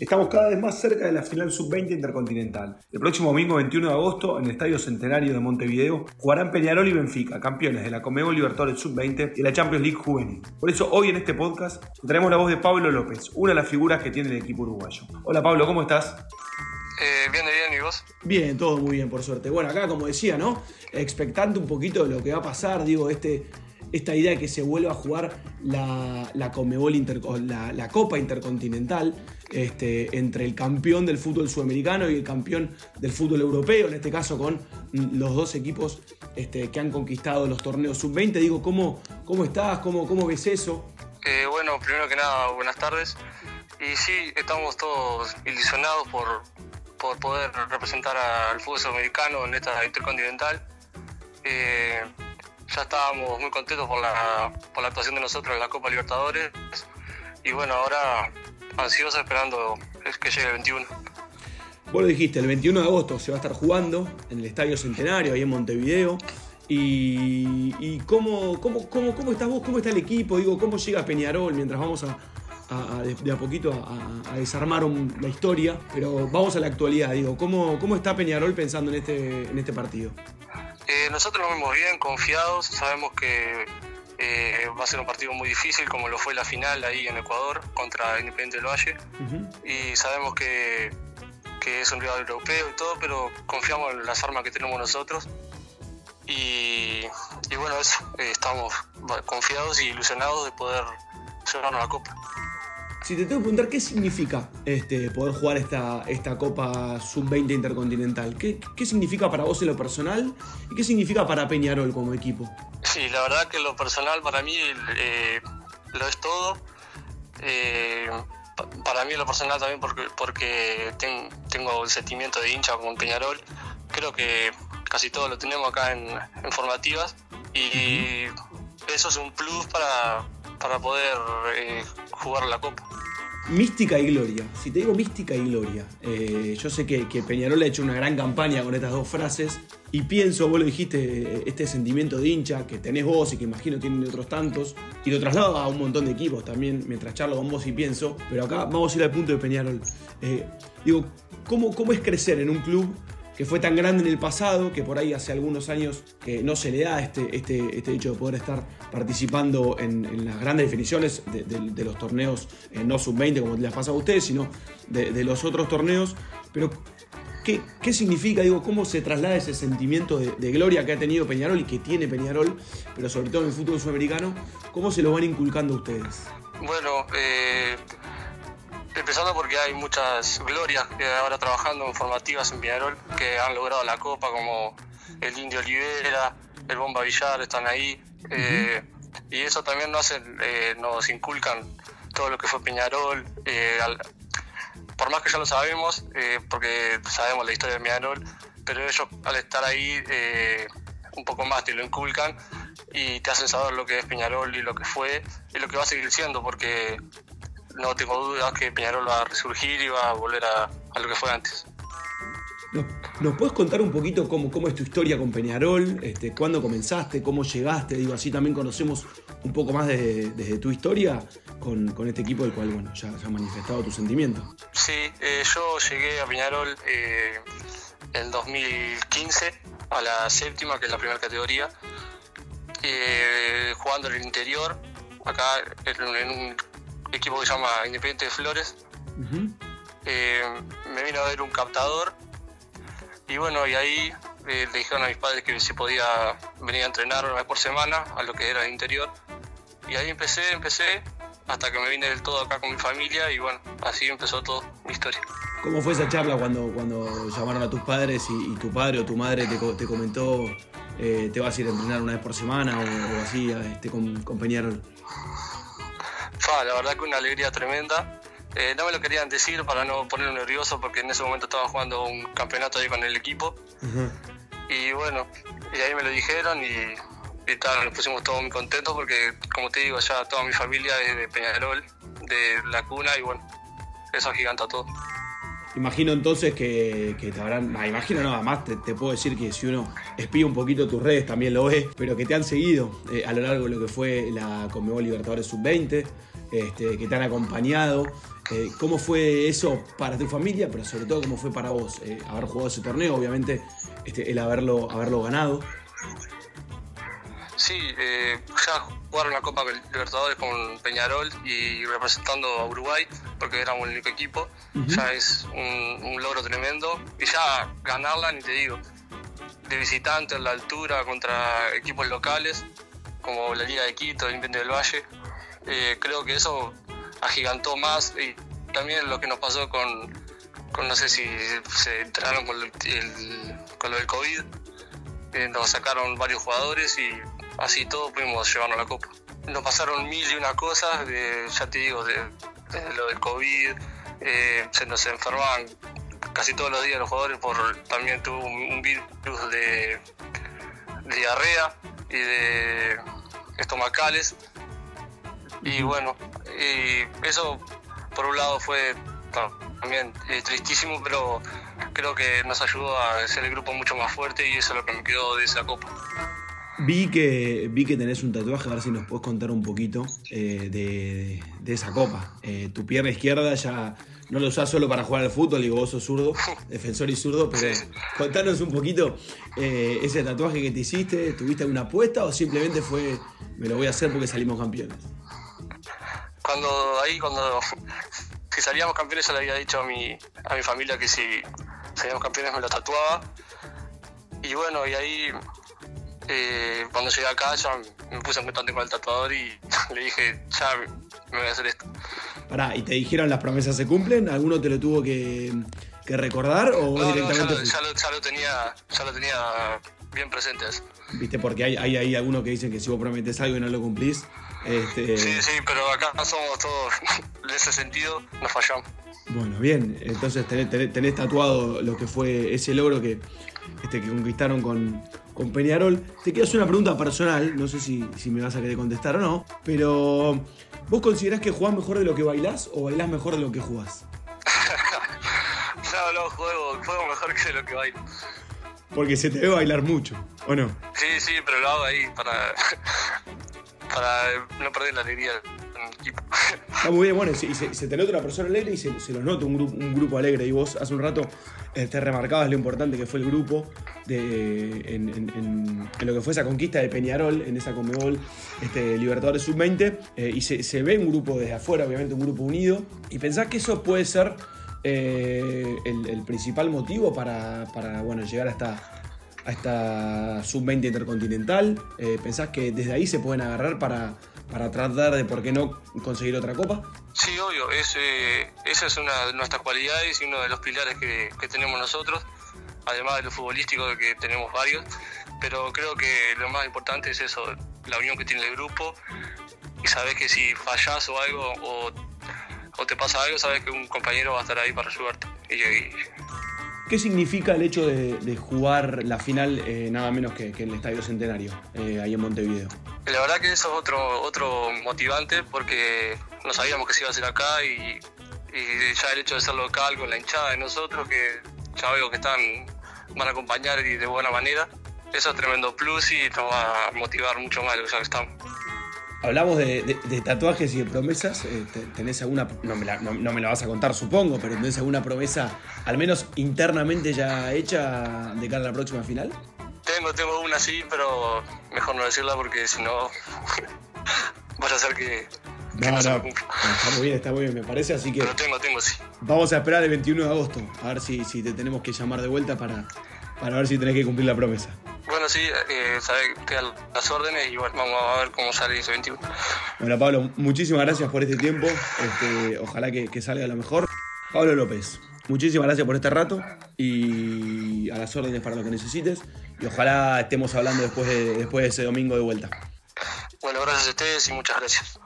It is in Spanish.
Estamos cada vez más cerca de la final sub-20 intercontinental. El próximo domingo 21 de agosto, en el Estadio Centenario de Montevideo, jugarán Peñarol y Benfica, campeones de la Comebol Libertadores sub-20 y la Champions League juvenil. Por eso hoy en este podcast traemos la voz de Pablo López, una de las figuras que tiene el equipo uruguayo. Hola Pablo, ¿cómo estás? Eh, bien, bien, ¿y vos? Bien, todo muy bien, por suerte. Bueno, acá, como decía, ¿no? Expectante un poquito de lo que va a pasar, digo, este, esta idea de que se vuelva a jugar la, la Comebol la, la, Copa Intercontinental este, entre el campeón del fútbol sudamericano y el campeón del fútbol europeo, en este caso con los dos equipos este, que han conquistado los torneos sub-20. Digo, ¿cómo, cómo estás? ¿Cómo, ¿Cómo ves eso? Eh, bueno, primero que nada, buenas tardes. Y sí, estamos todos ilusionados por, por poder representar al fútbol sudamericano en esta intercontinental. Eh, ya estábamos muy contentos por la, por la actuación de nosotros en la Copa Libertadores y bueno, ahora ansiosos esperando que llegue el 21. Vos lo dijiste, el 21 de agosto se va a estar jugando en el Estadio Centenario, ahí en Montevideo. ¿Y, cómo, cómo, cómo, cómo estás vos? ¿Cómo está el equipo? Digo, ¿cómo llega Peñarol mientras vamos a, de, a poquito a, desarmar la historia? Pero vamos a la actualidad, digo, ¿cómo, cómo está Peñarol pensando en este, en este partido? Eh, nosotros nos vemos bien, confiados, sabemos que eh, va a ser un partido muy difícil como lo fue la final ahí en Ecuador contra Independiente del Valle y sabemos que, que, es un rival europeo y todo, pero confiamos en las armas que tenemos nosotros y, y bueno, eso, eh, estamos confiados y ilusionados de poder llevarnos la copa. Si te tengo que preguntar qué significa este, poder jugar esta, esta Copa Sub-20 Intercontinental, ¿Qué, ¿qué, significa para vos en lo personal y qué significa para Peñarol como equipo? Sí, la verdad que lo personal para mí eh, lo es todo. Eh, para mí lo personal también porque, porque tengo el sentimiento de hincha con Peñarol. Creo que casi todo lo tenemos acá en, formativas y eso es un plus para, para poder eh, jugar la Copa. Mística y gloria. Si te digo mística y gloria, eh, yo sé que, Peñarol ha hecho una gran campaña con estas dos frases y pienso, vos lo dijiste, este sentimiento de hincha que tenés vos y que imagino tienen otros tantos y lo traslado a un montón de equipos también mientras charlo con vos y pienso, pero acá vamos a ir al punto de Peñarol. Eh, digo, ¿cómo, ¿cómo es crecer en un club que fue tan grande en el pasado, que por ahí hace algunos años que no se le da este, este, este hecho de poder estar participando en, las grandes definiciones de, los torneos, eh, no sub-20 como les pasa a ustedes, sino de, los otros torneos. Pero, ¿qué, ¿qué, significa, digo, cómo se traslada ese sentimiento de, gloria que ha tenido Peñarol y que tiene Peñarol, pero sobre todo en el fútbol sudamericano, cómo se lo van inculcando ustedes? Bueno, eh Empezando porque hay muchas glorias que ahora trabajando en formativas en Peñarol que han logrado la copa, como el Indio Olivera, el Bomba Villar, están ahí. Eh, y eso también nos, hace, eh, nos inculcan todo lo que fue Peñarol. Eh, por más que ya lo sabemos, porque sabemos la historia de Peñarol, pero ellos al estar ahí un poco más te lo inculcan y te hacen saber lo que es Peñarol y lo que fue y lo que va a seguir siendo, porque no tengo dudas que Peñarol va a resurgir y va a volver a, lo que fue antes. ¿Nos, puedes contar un poquito cómo, cómo es tu historia con Peñarol? Este, ¿Cuándo comenzaste? ¿Cómo llegaste? Digo, así también conocemos un poco más desde tu historia con, con, este equipo del cual bueno, ya, ha manifestado tu sentimiento. Sí, eh, yo llegué a Peñarol eh, en 2015 a la séptima, que es la primera categoría, eh, jugando en el interior, acá en un equipo que se llama Independiente de Flores. Eh, me vino a ver un captador y bueno, y ahí eh, le dijeron a mis padres que si podía venir a entrenar una vez por semana a lo que era el interior. Y ahí empecé, empecé, hasta que me vine del todo acá con mi familia y bueno, así empezó todo mi historia. ¿Cómo fue esa charla cuando, cuando llamaron a tus padres y, tu padre o tu madre te, te comentó eh, te vas a ir a entrenar una vez por semana o, así este, con, con Peñarol? La verdad que una alegría tremenda. Eh, no me lo querían decir para no ponerme nervioso porque en ese momento estaba jugando un campeonato ahí con el equipo. Y bueno, y ahí me lo dijeron y, y tal, nos pusimos todos muy contentos porque, como te digo, ya toda mi familia es de Peñarol, de la cuna y bueno, eso agiganta todo. Imagino entonces que, te habrán. Ah, imagino nada más, te, puedo decir que si uno espía un poquito tus redes también lo ve, pero que te han seguido eh, a lo largo de lo que fue la Conmebol Libertadores Sub-20, este, que te han acompañado. Eh, ¿Cómo fue eso para tu familia, pero sobre todo cómo fue para vos eh, haber jugado ese torneo, obviamente este, el haberlo, haberlo ganado? Sí, eh, ya jugaron la Copa Libertadores con Peñarol y representando a Uruguay, porque éramos el único equipo, ya es un, logro tremendo. Y ya ganarla, ni te digo, de visitante en la altura contra equipos locales, como la Liga de Quito, el Independiente del Valle, eh, creo que eso agigantó más y también lo que nos pasó con, no sé si se enteraron con, con lo del COVID, eh, nos sacaron varios jugadores y así todo pudimos llevarnos la copa. Nos pasaron mil y una cosas, ya te digo, de, lo del COVID, eh, se nos enfermaban casi todos los días los jugadores por también tuvo un, virus de, diarrea y de estomacales. Y bueno, y eso por un lado fue también eh, tristísimo, pero creo que nos ayudó a ser el grupo mucho más fuerte y eso es lo que me quedó de esa copa. Vi que, vi que tenés un tatuaje, a ver si nos puedes contar un poquito eh, de, esa copa. Eh, tu pierna izquierda ya no lo usás solo para jugar al fútbol, digo, vos sos zurdo, defensor y zurdo, pero contanos un poquito eh, ese tatuaje que te hiciste, ¿tuviste alguna apuesta o simplemente fue, me lo voy a hacer porque salimos campeones? Cuando ahí, cuando si salíamos campeones, yo le había dicho a mi, a mi familia que si salíamos campeones me lo tatuaba. Y bueno, y ahí eh, cuando llegué acá ya me puse en contacto con el tatuador y le dije, ya me voy a hacer esto. Pará, ¿y te dijeron las promesas se cumplen? ¿Alguno te lo tuvo que, recordar o vos directamente? ya, lo, tenía, ya lo tenía bien presente Viste, porque hay, hay, hay algunos que dicen que si vos prometes algo y no lo cumplís. Este... Sí, sí, pero acá somos todos, en ese sentido, nos fallamos. Bueno, bien, entonces tenés, tatuado lo que fue ese logro que, este, que conquistaron con, con Peñarol. Te quiero hacer una pregunta personal, no sé si, me vas a querer contestar o no, pero ¿vos considerás que jugás mejor de lo que bailás o bailás mejor de lo que jugás? no, no, juego, juego mejor que de lo que bailo. Porque se te ve bailar mucho, ¿o no? Sí, sí, pero lo hago ahí para, para no perder la alegría Está muy bien, bueno, y se, te nota una persona alegre y se, se los nota un, grupo, alegre. Y vos hace un rato eh, te remarcabas lo importante que fue el grupo de, en, lo que fue esa conquista de Peñarol, en esa Comebol este, Libertadores Sub-20. Eh, y se, ve un grupo desde afuera, obviamente un grupo unido. Y pensás que eso puede ser eh, el, principal motivo para, para bueno, llegar a esta, a esta sub-20 intercontinental? ¿Pensás que desde ahí se pueden agarrar para, para tratar de, ¿por qué no, conseguir otra copa? Sí, obvio, ese, esa es una de nuestras cualidades y uno de los pilares que, tenemos nosotros, además de lo futbolístico que tenemos varios, pero creo que lo más importante es eso, la unión que tiene el grupo y sabes que si fallas o algo o, te pasa algo, sabes que un compañero va a estar ahí para ayudarte. Y, ¿Qué significa el hecho de, jugar la final eh, nada menos que, en el Estadio Centenario, eh, ahí en Montevideo? La verdad que eso es otro, otro motivante porque no sabíamos que se iba a hacer acá y, ya el hecho de ser local con la hinchada de nosotros, que ya veo que están van a acompañar y de buena manera, eso es tremendo plus y nos va a motivar mucho más lo que estamos. Hablamos de, tatuajes y de promesas. Eh, ¿Tenés alguna.? No me, la, no, me, la, vas a contar, supongo, pero ¿tenés alguna promesa, al menos internamente ya hecha, de cara a la próxima final? Tengo, tengo una sí, pero mejor no decirla porque si no. vaya a ser que. No, no, está muy bien, está muy bien, me parece, así que. Pero tengo, tengo, sí. Vamos a esperar el 21 de agosto, a ver si, si te tenemos que llamar de vuelta para, para ver si tenés que cumplir la promesa. Bueno, sí, eh, que las órdenes y bueno, vamos a ver cómo sale ese 21. Bueno, Pablo, muchísimas gracias por este tiempo. Este, ojalá que, salga lo mejor. Pablo López, muchísimas gracias por este rato y a las órdenes para lo que necesites. Y ojalá estemos hablando después de, después de ese domingo de vuelta. Bueno, gracias a ustedes y muchas gracias.